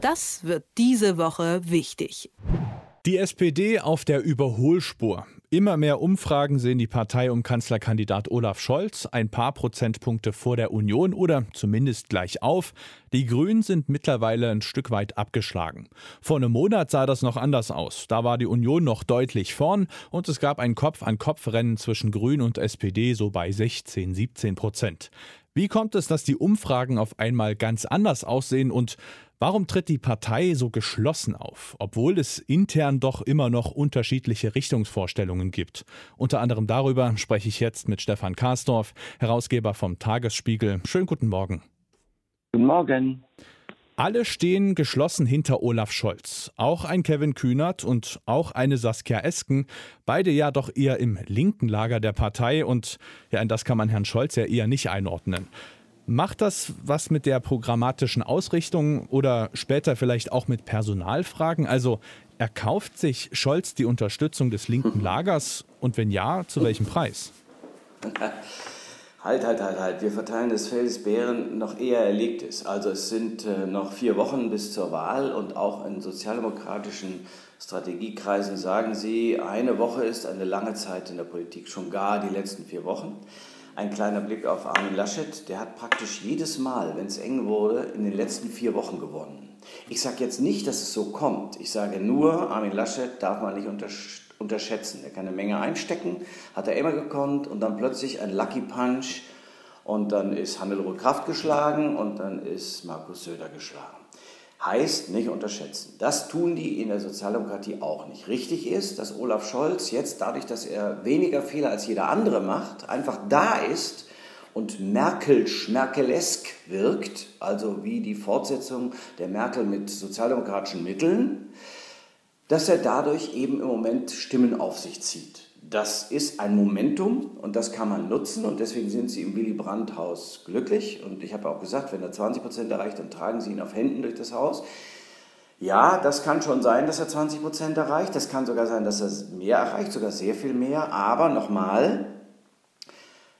Das wird diese Woche wichtig. Die SPD auf der Überholspur. Immer mehr Umfragen sehen die Partei um Kanzlerkandidat Olaf Scholz ein paar Prozentpunkte vor der Union oder zumindest gleich auf. Die Grünen sind mittlerweile ein Stück weit abgeschlagen. Vor einem Monat sah das noch anders aus. Da war die Union noch deutlich vorn und es gab ein Kopf-an-Kopf-Rennen zwischen Grün und SPD so bei 16, 17 Prozent. Wie kommt es, dass die Umfragen auf einmal ganz anders aussehen und warum tritt die Partei so geschlossen auf, obwohl es intern doch immer noch unterschiedliche Richtungsvorstellungen gibt? Unter anderem darüber spreche ich jetzt mit Stefan Karsdorf, Herausgeber vom Tagesspiegel. Schönen guten Morgen. Guten Morgen. Alle stehen geschlossen hinter Olaf Scholz. Auch ein Kevin Kühnert und auch eine Saskia Esken. Beide ja doch eher im linken Lager der Partei und ja, in das kann man Herrn Scholz ja eher nicht einordnen. Macht das was mit der programmatischen Ausrichtung oder später vielleicht auch mit Personalfragen? Also erkauft sich Scholz die Unterstützung des linken Lagers und wenn ja, zu welchem Preis? Halt, halt, halt, halt. Wir verteilen das Fell des Bären noch eher erlegt ist. Also es sind äh, noch vier Wochen bis zur Wahl und auch in sozialdemokratischen Strategiekreisen sagen sie, eine Woche ist eine lange Zeit in der Politik, schon gar die letzten vier Wochen. Ein kleiner Blick auf Armin Laschet, der hat praktisch jedes Mal, wenn es eng wurde, in den letzten vier Wochen gewonnen. Ich sage jetzt nicht, dass es so kommt. Ich sage nur, Armin Laschet darf man nicht unterstützen unterschätzen. Er kann eine Menge einstecken, hat er immer gekonnt und dann plötzlich ein Lucky Punch und dann ist Hannelore Kraft geschlagen und dann ist Markus Söder geschlagen. Heißt nicht unterschätzen. Das tun die in der Sozialdemokratie auch nicht. Richtig ist, dass Olaf Scholz jetzt dadurch, dass er weniger Fehler als jeder andere macht, einfach da ist und Merkelsch, Merkelesk wirkt, also wie die Fortsetzung der Merkel mit sozialdemokratischen Mitteln dass er dadurch eben im Moment Stimmen auf sich zieht. Das ist ein Momentum und das kann man nutzen und deswegen sind sie im Willy Brandt-Haus glücklich. Und ich habe auch gesagt, wenn er 20 Prozent erreicht, dann tragen sie ihn auf Händen durch das Haus. Ja, das kann schon sein, dass er 20 Prozent erreicht. Das kann sogar sein, dass er mehr erreicht, sogar sehr viel mehr. Aber nochmal,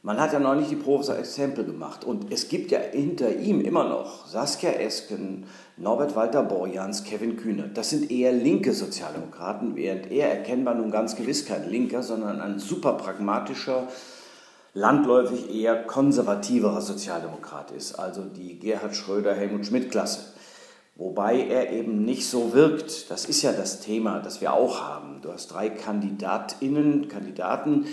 man hat ja nicht die Probe als Exempel gemacht. Und es gibt ja hinter ihm immer noch Saskia Esken, Norbert Walter Borjans, Kevin Kühne. Das sind eher linke Sozialdemokraten, während er erkennbar nun ganz gewiss kein Linker, sondern ein super pragmatischer, landläufig eher konservativerer Sozialdemokrat ist. Also die Gerhard Schröder, Helmut Schmidt-Klasse. Wobei er eben nicht so wirkt. Das ist ja das Thema, das wir auch haben. Du hast drei Kandidatinnen, Kandidaten,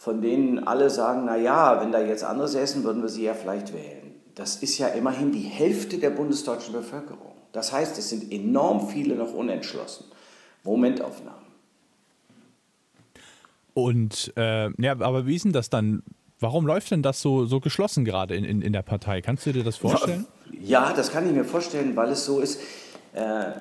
von denen alle sagen, na ja, wenn da jetzt andere säßen, würden wir sie ja vielleicht wählen. Das ist ja immerhin die Hälfte der bundesdeutschen Bevölkerung. Das heißt, es sind enorm viele noch unentschlossen. Momentaufnahmen. Und äh, ja, aber wie ist denn das dann? Warum läuft denn das so, so geschlossen gerade in, in, in der Partei? Kannst du dir das vorstellen? Ja, das kann ich mir vorstellen, weil es so ist. Äh,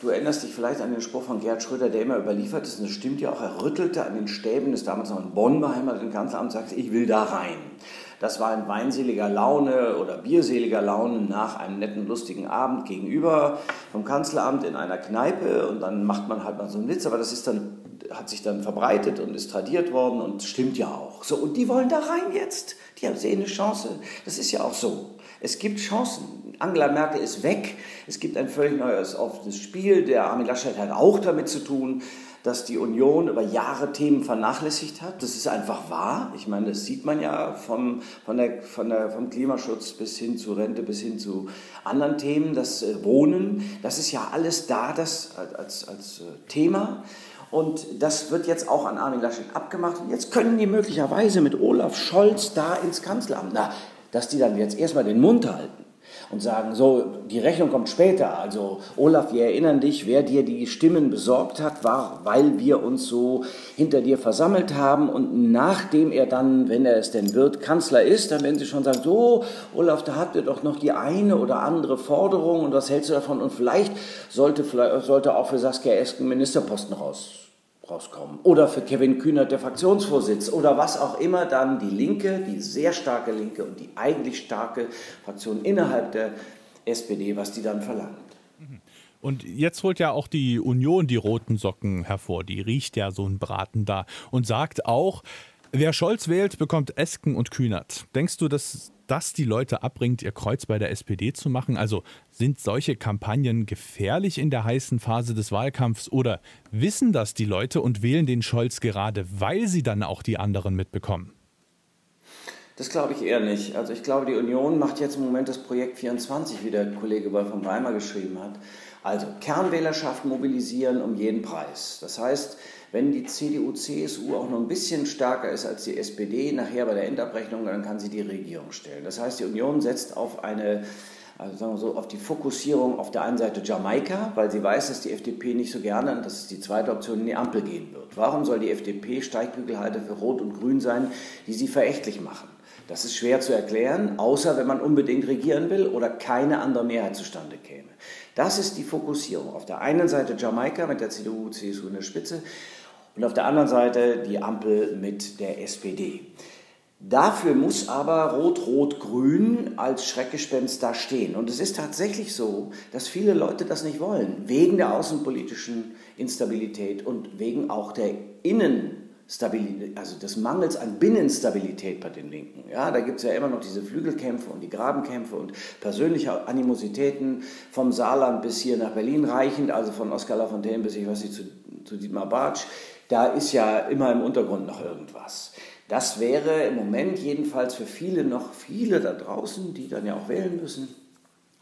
du erinnerst dich vielleicht an den Spruch von Gerd Schröder, der immer überliefert ist, und das stimmt ja auch, er rüttelte an den Stäben des damals noch in Bonn beheimateten Kanzleramts und sagte, ich will da rein. Das war in weinseliger Laune oder bierseliger Laune nach einem netten, lustigen Abend gegenüber vom Kanzleramt in einer Kneipe und dann macht man halt mal so einen Witz, aber das ist dann, hat sich dann verbreitet und ist tradiert worden und stimmt ja auch. So, und die wollen da rein jetzt. Die haben sehen eine Chance. Das ist ja auch so. Es gibt Chancen. Angela Merkel ist weg. Es gibt ein völlig neues offenes Spiel. Der Armin Laschet hat auch damit zu tun, dass die Union über Jahre Themen vernachlässigt hat. Das ist einfach wahr. Ich meine, das sieht man ja vom, von der, von der, vom Klimaschutz bis hin zu Rente, bis hin zu anderen Themen. Das äh, Wohnen, das ist ja alles da das, als, als äh, Thema. Und das wird jetzt auch an Armin Laschet abgemacht. Und jetzt können die möglicherweise mit Olaf Scholz da ins Kanzleramt. Na, dass die dann jetzt erstmal den Mund halten und sagen, so, die Rechnung kommt später. Also Olaf, wir erinnern dich, wer dir die Stimmen besorgt hat, war, weil wir uns so hinter dir versammelt haben und nachdem er dann, wenn er es denn wird, Kanzler ist, dann werden sie schon sagen, so, Olaf, da habt ihr doch noch die eine oder andere Forderung und was hältst du davon? Und vielleicht sollte, vielleicht sollte auch für Saskia Esken Ministerposten raus rauskommen. Oder für Kevin Kühnert der Fraktionsvorsitz oder was auch immer dann die Linke, die sehr starke Linke und die eigentlich starke Fraktion innerhalb der SPD, was die dann verlangt. Mhm. Und jetzt holt ja auch die Union die roten Socken hervor. Die riecht ja so ein Braten da und sagt auch, wer Scholz wählt, bekommt Esken und Kühnert. Denkst du, dass das die Leute abbringt, ihr Kreuz bei der SPD zu machen? Also sind solche Kampagnen gefährlich in der heißen Phase des Wahlkampfs oder wissen das die Leute und wählen den Scholz gerade, weil sie dann auch die anderen mitbekommen? Das glaube ich eher nicht. Also ich glaube, die Union macht jetzt im Moment das Projekt 24, wie der Kollege Wolfram Weimer geschrieben hat. Also Kernwählerschaft mobilisieren um jeden Preis. Das heißt, wenn die CDU, CSU auch noch ein bisschen stärker ist als die SPD, nachher bei der Endabrechnung, dann kann sie die Regierung stellen. Das heißt, die Union setzt auf eine also sagen wir so, auf die Fokussierung auf der einen Seite Jamaika, weil sie weiß, dass die FDP nicht so gerne, und das ist die zweite Option, in die Ampel gehen wird. Warum soll die FDP Steigbügelhalter für Rot und Grün sein, die sie verächtlich machen? Das ist schwer zu erklären, außer wenn man unbedingt regieren will oder keine andere Mehrheit zustande käme. Das ist die Fokussierung. Auf der einen Seite Jamaika mit der CDU, CSU in der Spitze und auf der anderen Seite die Ampel mit der SPD. Dafür muss aber Rot-Rot-Grün als Schreckgespenst da stehen. Und es ist tatsächlich so, dass viele Leute das nicht wollen, wegen der außenpolitischen Instabilität und wegen auch der Innenstabilität, also des Mangels an Binnenstabilität bei den Linken. Ja, da gibt es ja immer noch diese Flügelkämpfe und die Grabenkämpfe und persönliche Animositäten vom Saarland bis hier nach Berlin reichend, also von Oskar Lafontaine bis ich weiß nicht zu, zu Dietmar Bartsch. Da ist ja immer im Untergrund noch irgendwas. Das wäre im Moment jedenfalls für viele noch, viele da draußen, die dann ja auch wählen müssen,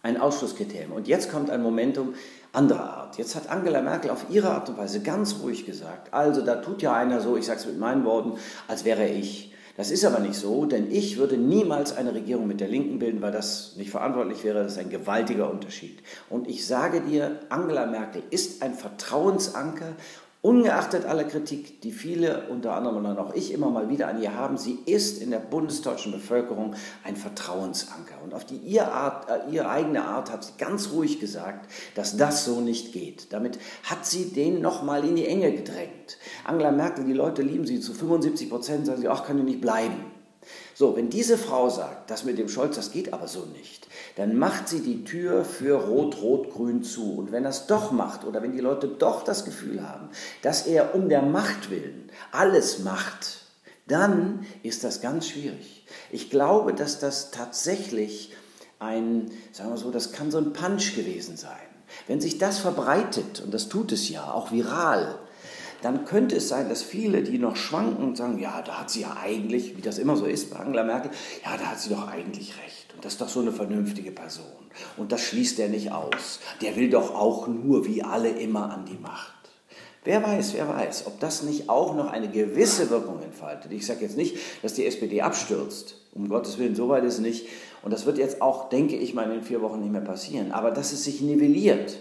ein Ausschlusskriterium. Und jetzt kommt ein Momentum anderer Art. Jetzt hat Angela Merkel auf ihre Art und Weise ganz ruhig gesagt, also da tut ja einer so, ich sage es mit meinen Worten, als wäre ich. Das ist aber nicht so, denn ich würde niemals eine Regierung mit der Linken bilden, weil das nicht verantwortlich wäre. Das ist ein gewaltiger Unterschied. Und ich sage dir, Angela Merkel ist ein Vertrauensanker Ungeachtet aller Kritik, die viele, unter anderem dann auch ich, immer mal wieder an ihr haben, sie ist in der bundesdeutschen Bevölkerung ein Vertrauensanker. Und auf die ihr, Art, äh, ihre eigene Art hat sie ganz ruhig gesagt, dass das so nicht geht. Damit hat sie den nochmal in die Enge gedrängt. Angela Merkel, die Leute lieben sie zu 75 Prozent, sagen sie, ach, kann die nicht bleiben. So, wenn diese Frau sagt, das mit dem Scholz, das geht aber so nicht, dann macht sie die Tür für Rot, Rot, Grün zu. Und wenn das doch macht oder wenn die Leute doch das Gefühl haben, dass er um der Macht willen alles macht, dann ist das ganz schwierig. Ich glaube, dass das tatsächlich ein, sagen wir so, das kann so ein Punch gewesen sein. Wenn sich das verbreitet, und das tut es ja, auch viral, dann könnte es sein, dass viele, die noch schwanken und sagen, ja, da hat sie ja eigentlich, wie das immer so ist bei Angela Merkel, ja, da hat sie doch eigentlich recht. Und das ist doch so eine vernünftige Person. Und das schließt er nicht aus. Der will doch auch nur wie alle immer an die Macht. Wer weiß, wer weiß, ob das nicht auch noch eine gewisse Wirkung entfaltet. Ich sage jetzt nicht, dass die SPD abstürzt. Um Gottes Willen, so weit ist es nicht. Und das wird jetzt auch, denke ich mal, in den vier Wochen nicht mehr passieren. Aber dass es sich nivelliert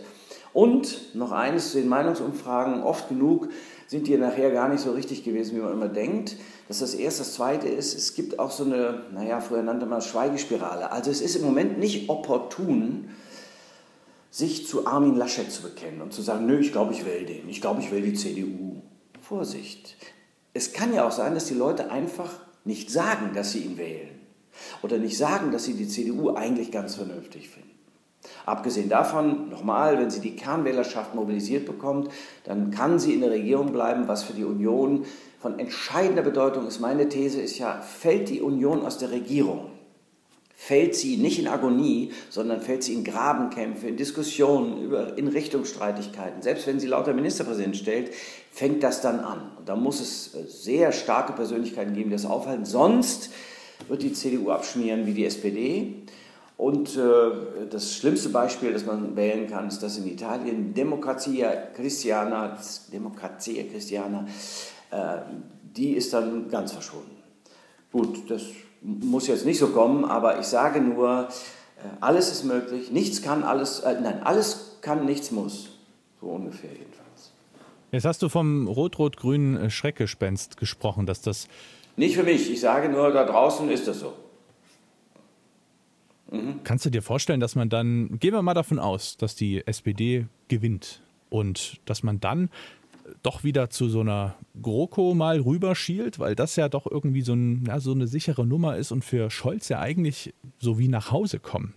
und noch eines zu den Meinungsumfragen, oft genug sind die nachher gar nicht so richtig gewesen, wie man immer denkt. Das ist das Erste. Das Zweite ist, es gibt auch so eine, naja, früher nannte man es Schweigespirale. Also es ist im Moment nicht opportun, sich zu Armin Laschet zu bekennen und zu sagen, nö, ich glaube, ich will den, ich glaube, ich will die CDU. Vorsicht. Es kann ja auch sein, dass die Leute einfach nicht sagen, dass sie ihn wählen. Oder nicht sagen, dass sie die CDU eigentlich ganz vernünftig finden. Abgesehen davon, nochmal, wenn sie die Kernwählerschaft mobilisiert bekommt, dann kann sie in der Regierung bleiben, was für die Union von entscheidender Bedeutung ist. Meine These ist ja, fällt die Union aus der Regierung, fällt sie nicht in Agonie, sondern fällt sie in Grabenkämpfe, in Diskussionen, über, in Richtungsstreitigkeiten. Selbst wenn sie lauter Ministerpräsident stellt, fängt das dann an. Und da muss es äh, sehr starke Persönlichkeiten geben, die das aufhalten. Sonst wird die CDU abschmieren wie die SPD. Und äh, das schlimmste Beispiel, das man wählen kann, ist das in Italien, Democrazia Cristiana, Democrazia Cristiana, äh, die ist dann ganz verschwunden. Gut, das muss jetzt nicht so kommen, aber ich sage nur, äh, alles ist möglich, nichts kann, alles, äh, nein, alles kann, nichts muss. So ungefähr jedenfalls. Jetzt hast du vom rot-rot-grünen Schreckgespenst gesprochen, dass das... Nicht für mich, ich sage nur, da draußen ist das so. Mhm. Kannst du dir vorstellen, dass man dann, gehen wir mal davon aus, dass die SPD gewinnt und dass man dann doch wieder zu so einer GroKo mal rüberschielt, weil das ja doch irgendwie so, ein, ja, so eine sichere Nummer ist und für Scholz ja eigentlich so wie nach Hause kommen.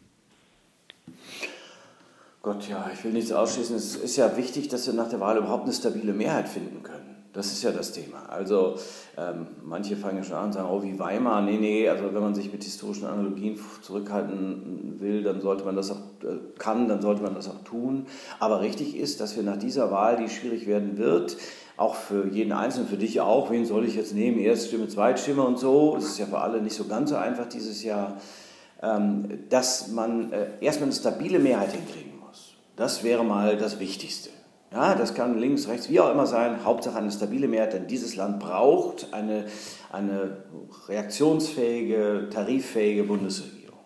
Gott, ja, ich will nichts ausschließen. Es ist ja wichtig, dass wir nach der Wahl überhaupt eine stabile Mehrheit finden können. Das ist ja das Thema. Also ähm, manche fangen ja schon an und sagen, oh wie Weimar. Nee, nee, also wenn man sich mit historischen Analogien zurückhalten will, dann sollte man das auch, äh, kann, dann sollte man das auch tun. Aber richtig ist, dass wir nach dieser Wahl, die schwierig werden wird, auch für jeden Einzelnen, für dich auch, wen soll ich jetzt nehmen, Erststimme, Zweitstimme und so, es ist ja für alle nicht so ganz so einfach dieses Jahr, ähm, dass man äh, erstmal eine stabile Mehrheit hinkriegen muss. Das wäre mal das Wichtigste. Ja, das kann links, rechts, wie auch immer sein. Hauptsache eine stabile Mehrheit, denn dieses Land braucht eine, eine reaktionsfähige, tariffähige Bundesregierung.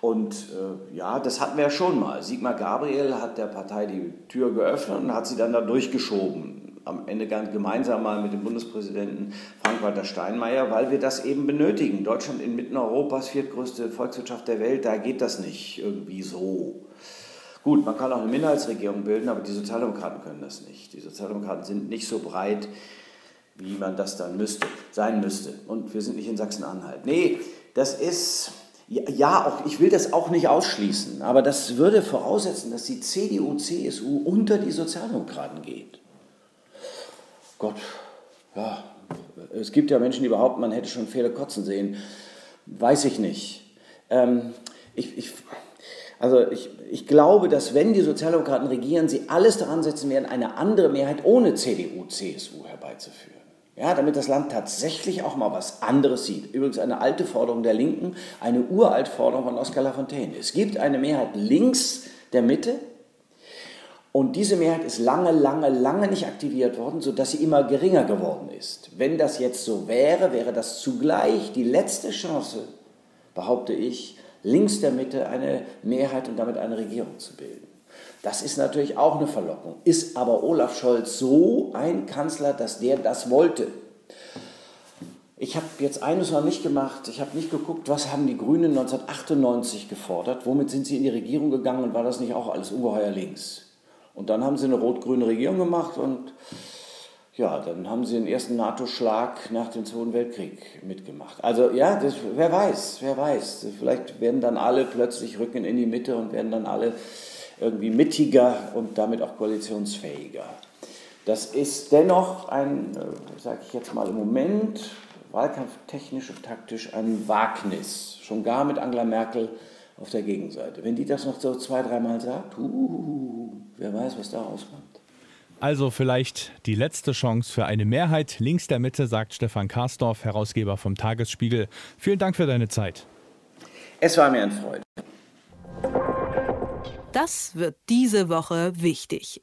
Und äh, ja, das hatten wir ja schon mal. Sigmar Gabriel hat der Partei die Tür geöffnet und hat sie dann da durchgeschoben. Am Ende gemeinsam mal mit dem Bundespräsidenten Frank-Walter Steinmeier, weil wir das eben benötigen. Deutschland inmitten Europas, viertgrößte Volkswirtschaft der Welt, da geht das nicht irgendwie so. Gut, man kann auch eine Minderheitsregierung bilden, aber die Sozialdemokraten können das nicht. Die Sozialdemokraten sind nicht so breit, wie man das dann müsste, sein müsste. Und wir sind nicht in Sachsen-Anhalt. Nee, das ist, ja, auch, ich will das auch nicht ausschließen, aber das würde voraussetzen, dass die CDU, CSU unter die Sozialdemokraten geht. Gott, ja, es gibt ja Menschen, die behaupten, man hätte schon Fehler kotzen sehen. Weiß ich nicht. Ähm, ich, ich also ich, ich glaube, dass wenn die Sozialdemokraten regieren, sie alles daran setzen werden, eine andere Mehrheit ohne CDU, CSU herbeizuführen. Ja, damit das Land tatsächlich auch mal was anderes sieht. Übrigens eine alte Forderung der Linken, eine uralt Forderung von Oskar Lafontaine. Es gibt eine Mehrheit links der Mitte und diese Mehrheit ist lange, lange, lange nicht aktiviert worden, sodass sie immer geringer geworden ist. Wenn das jetzt so wäre, wäre das zugleich die letzte Chance, behaupte ich, links der Mitte eine Mehrheit und damit eine Regierung zu bilden. Das ist natürlich auch eine Verlockung. Ist aber Olaf Scholz so ein Kanzler, dass der das wollte? Ich habe jetzt eines noch nicht gemacht. Ich habe nicht geguckt, was haben die Grünen 1998 gefordert. Womit sind sie in die Regierung gegangen und war das nicht auch alles ungeheuer links? Und dann haben sie eine rot-grüne Regierung gemacht und ja, dann haben sie den ersten NATO-Schlag nach dem Zweiten Weltkrieg mitgemacht. Also ja, das, wer weiß, wer weiß. Vielleicht werden dann alle plötzlich rücken in die Mitte und werden dann alle irgendwie mittiger und damit auch koalitionsfähiger. Das ist dennoch ein, äh, sage ich jetzt mal im Moment, wahlkampftechnisch und taktisch ein Wagnis. Schon gar mit Angela Merkel auf der Gegenseite. Wenn die das noch so zwei, dreimal sagt, uh, wer weiß, was da rauskommt. Also vielleicht die letzte Chance für eine Mehrheit links der Mitte, sagt Stefan Karsdorf, Herausgeber vom Tagesspiegel. Vielen Dank für deine Zeit. Es war mir ein Freude. Das wird diese Woche wichtig.